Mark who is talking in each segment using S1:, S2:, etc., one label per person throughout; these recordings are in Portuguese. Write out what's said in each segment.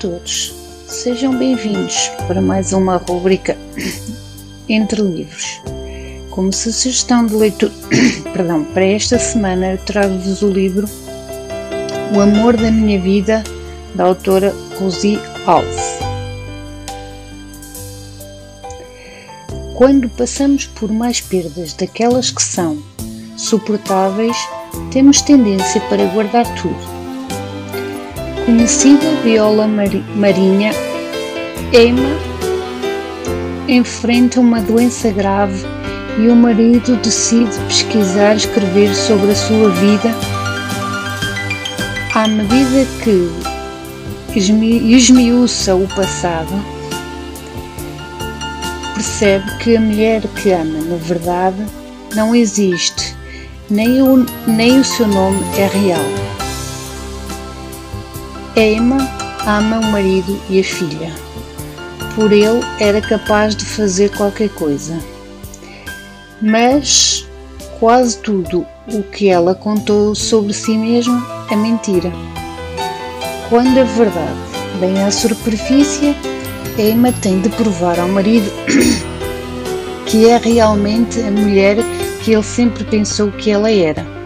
S1: todos, sejam bem-vindos para mais uma rubrica Entre Livros. Como sugestão de leitura, perdão, para esta semana eu trago-vos o livro O Amor da Minha Vida, da autora Rosie Alves. Quando passamos por mais perdas daquelas que são suportáveis, temos tendência para guardar tudo conhecida viola marinha, Emma enfrenta uma doença grave e o marido decide pesquisar e escrever sobre a sua vida. À medida que esmiuça o passado, percebe que a mulher que ama, na verdade, não existe, nem o, nem o seu nome é real. Emma ama o marido e a filha. Por ele era capaz de fazer qualquer coisa. Mas quase tudo o que ela contou sobre si mesma é mentira. Quando a verdade vem à superfície, Emma tem de provar ao marido que é realmente a mulher que ele sempre pensou que ela era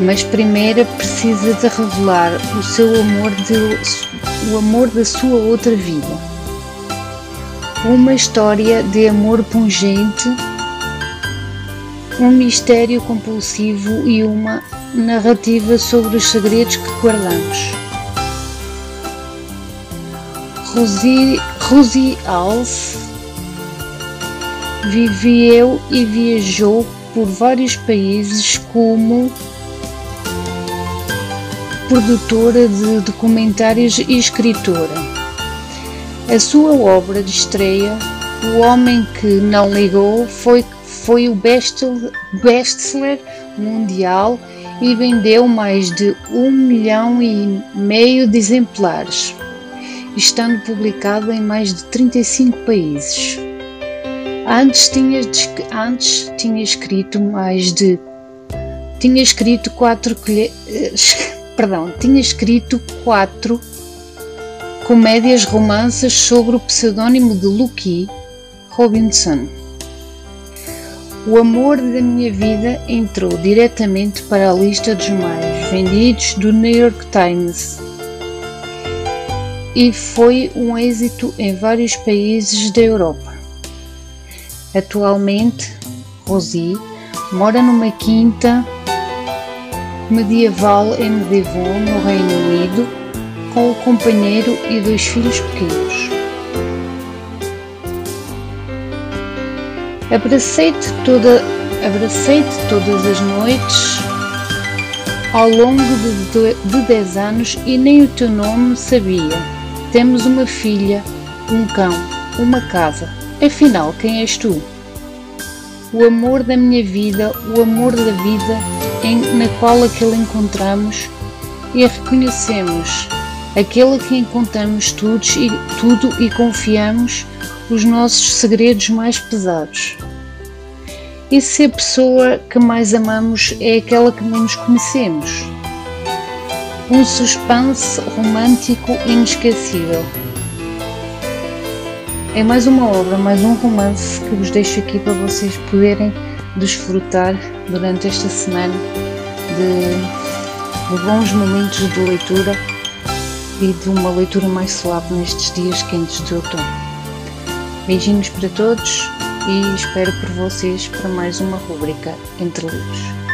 S1: mas primeiro precisa de revelar o seu amor de, o amor da sua outra vida. Uma história de amor pungente, um mistério compulsivo e uma narrativa sobre os segredos que guardamos. Rosie, Rosie Alves viveu e viajou por vários países como produtora de documentários e escritora. A sua obra de estreia, O Homem que Não Ligou, foi, foi o best-seller mundial e vendeu mais de um milhão e meio de exemplares, estando publicado em mais de 35 países. Antes tinha, antes tinha escrito mais de tinha escrito quatro colheres perdão, tinha escrito quatro comédias romances sobre o pseudônimo de Lucky Robinson. O amor da minha vida entrou diretamente para a lista dos mais vendidos do New York Times e foi um êxito em vários países da Europa. Atualmente, Rosie mora numa quinta medieval em Devon, no Reino Unido, com o companheiro e dois filhos pequenos. Abracei-te toda, abracei-te todas as noites ao longo de, de dez anos e nem o teu nome sabia. Temos uma filha, um cão, uma casa. Afinal, quem és tu? O amor da minha vida, o amor da vida em, na qual aquele encontramos e reconhecemos aquele que encontramos tudo e, tudo e confiamos os nossos segredos mais pesados. E se a pessoa que mais amamos é aquela que menos conhecemos? Um suspense romântico inesquecível. É mais uma obra, mais um romance que vos deixo aqui para vocês poderem desfrutar durante esta semana de, de bons momentos de leitura e de uma leitura mais suave nestes dias quentes de outono. Beijinhos para todos e espero por vocês para mais uma rubrica Entre Livros.